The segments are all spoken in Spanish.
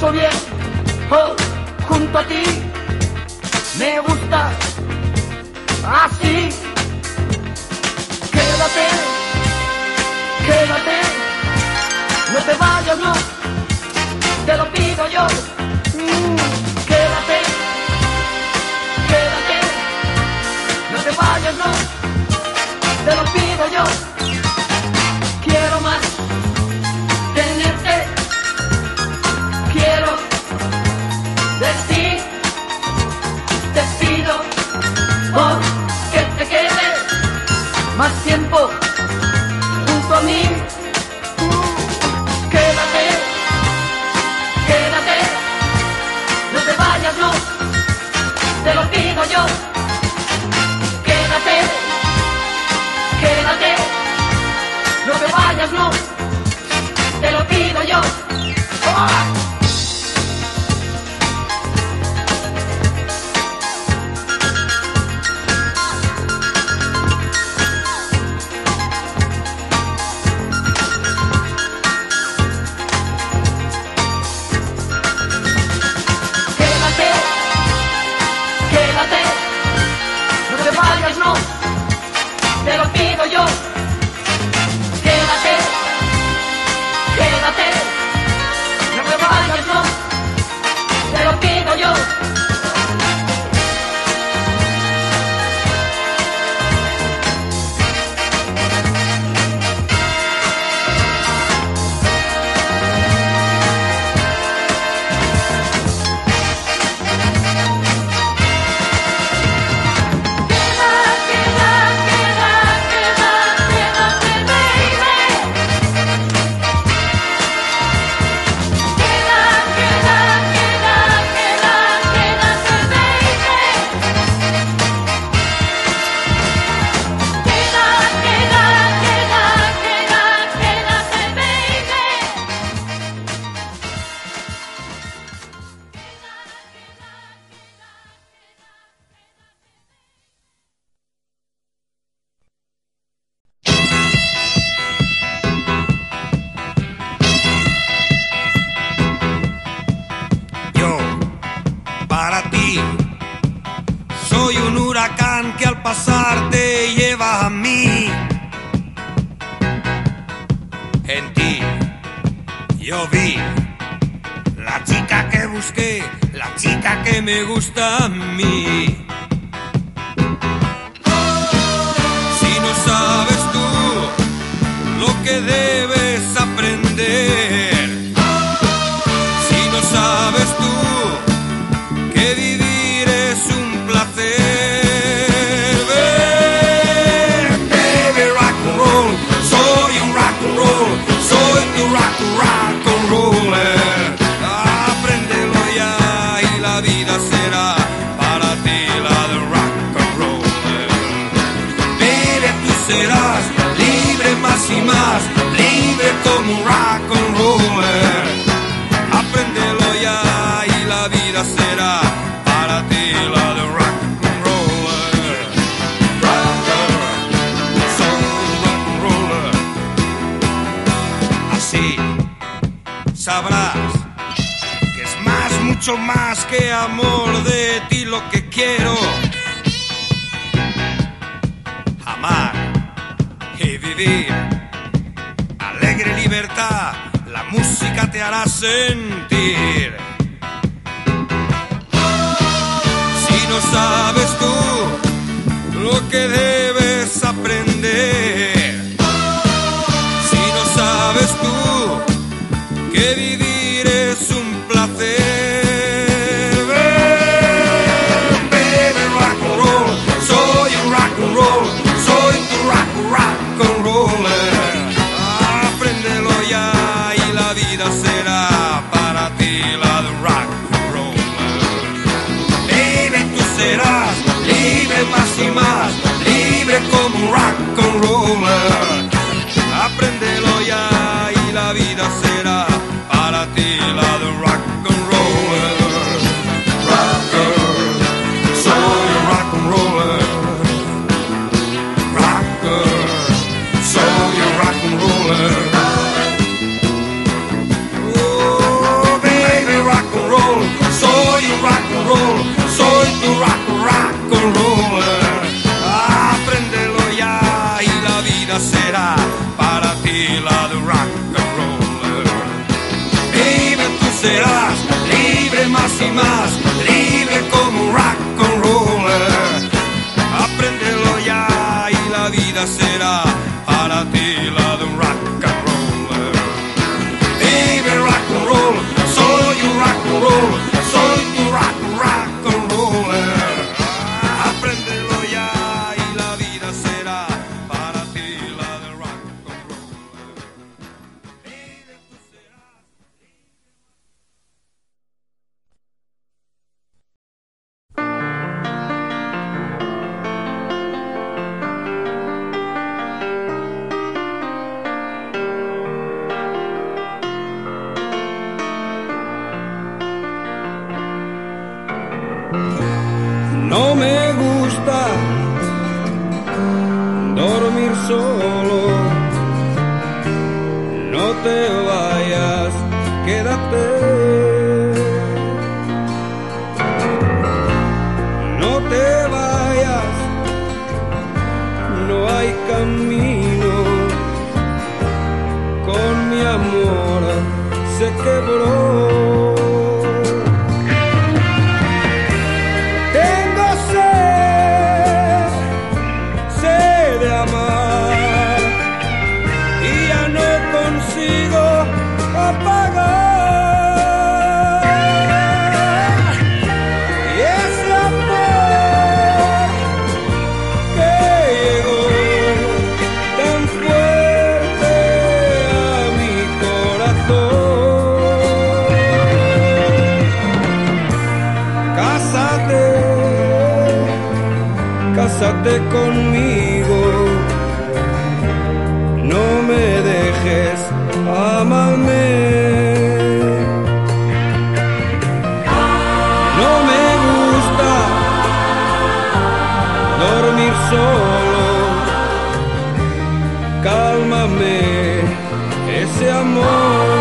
paso bien oh, junto a ti. Me gusta así. Quédate, quédate, no te vayas, no, te lo pido yo. Mm, quédate, quédate, no te vayas, no, te lo pido yo. me gusta a mí. Si no sabes tú lo que debes más que amor de ti lo que quiero. Amar y vivir. Alegre libertad, la música te hará sentir. Si no sabes tú lo que debes será para ti la de rock and roller. Libre tú serás, libre más y más, libre como rock. but oh. dame ese amor.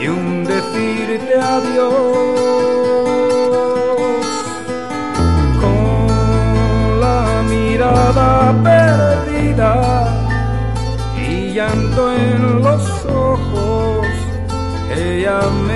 y un decirte adiós. Con la mirada perdida y llanto en los ojos, ella me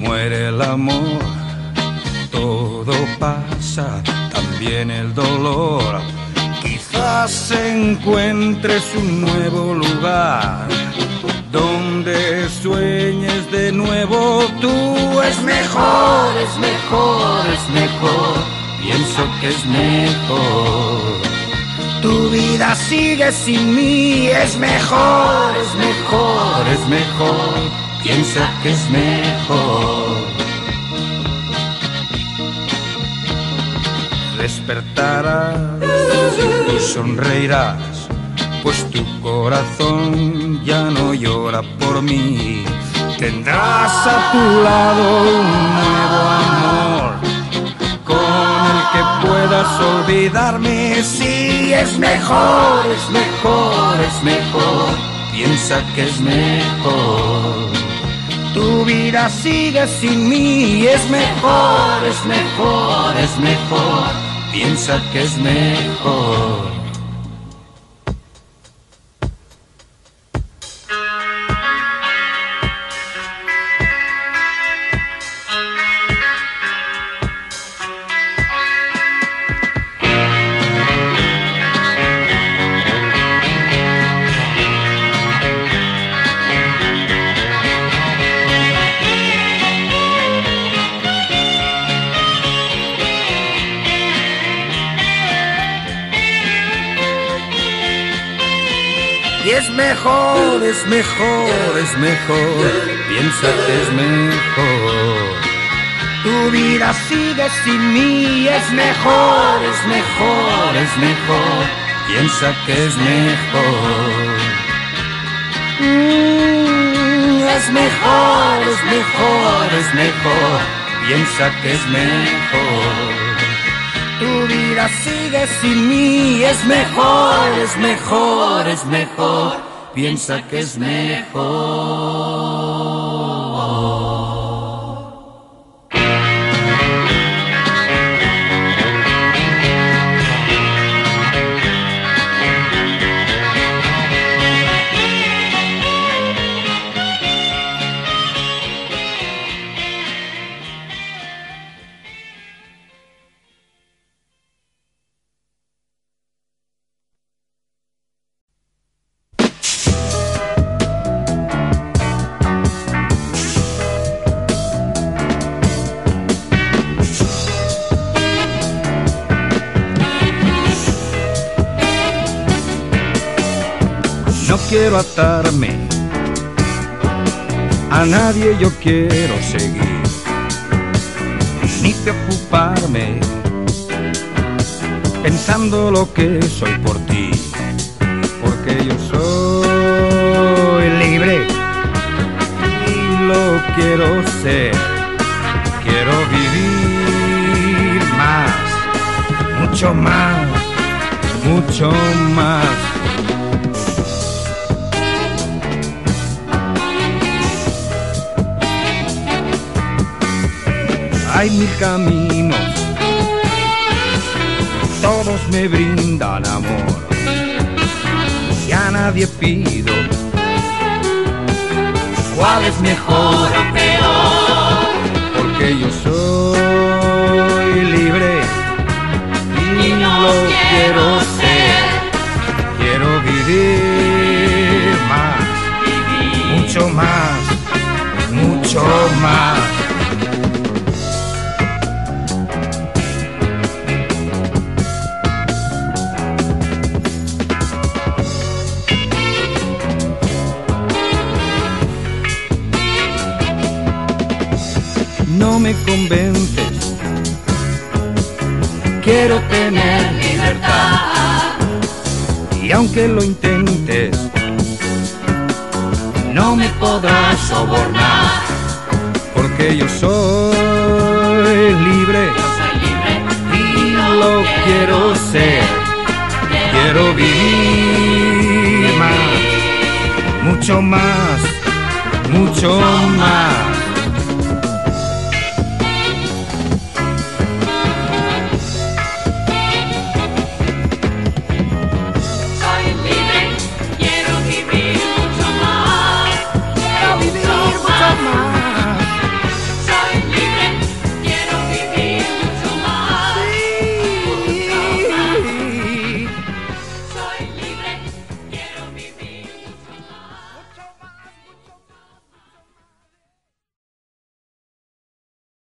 muere el amor, todo pasa, también el dolor. Quizás encuentres un nuevo lugar donde sueñes de nuevo tú. Es mejor, es mejor, es mejor, pienso que es mejor. Tu vida sigue sin mí, es mejor, es mejor, es mejor, piensa que es mejor. Despertarás y sonreirás, pues tu corazón ya no llora por mí. Tendrás a tu lado un nuevo amor con el que puedas olvidarme. Sí, es mejor, es mejor, es mejor. Piensa que es mejor. Tu vida sigue sin mí. Es mejor, es mejor, es mejor. Piensa que es mejor. Mejor, es mejor, es mejor. Piensa que es mejor. Tu vida sigue sin mí. Es mejor, es mejor, es mejor. Piensa que es mejor. Mm, es mejor, es mejor, es mejor. Piensa que es mejor. Tu vida sigue sin mí, es mejor, es mejor, es mejor. Piensa que es mejor. No quiero atarme, a nadie yo quiero seguir, ni preocuparme, pensando lo que soy por ti, porque yo soy libre y lo quiero ser, quiero vivir más, mucho más, mucho más. Hay mil caminos, todos me brindan amor. Y a nadie pido cuál es mejor o peor, porque yo soy libre y, lo quiero ser. Quiero vivir vivir más, mucho más, mucho más. Me convences, quiero tener libertad. y aunque lo intentes, no me podrás sobornar, porque yo soy libre. Yo soy libre y lo quiero ser. Quiero vivir más, mucho más, mucho más.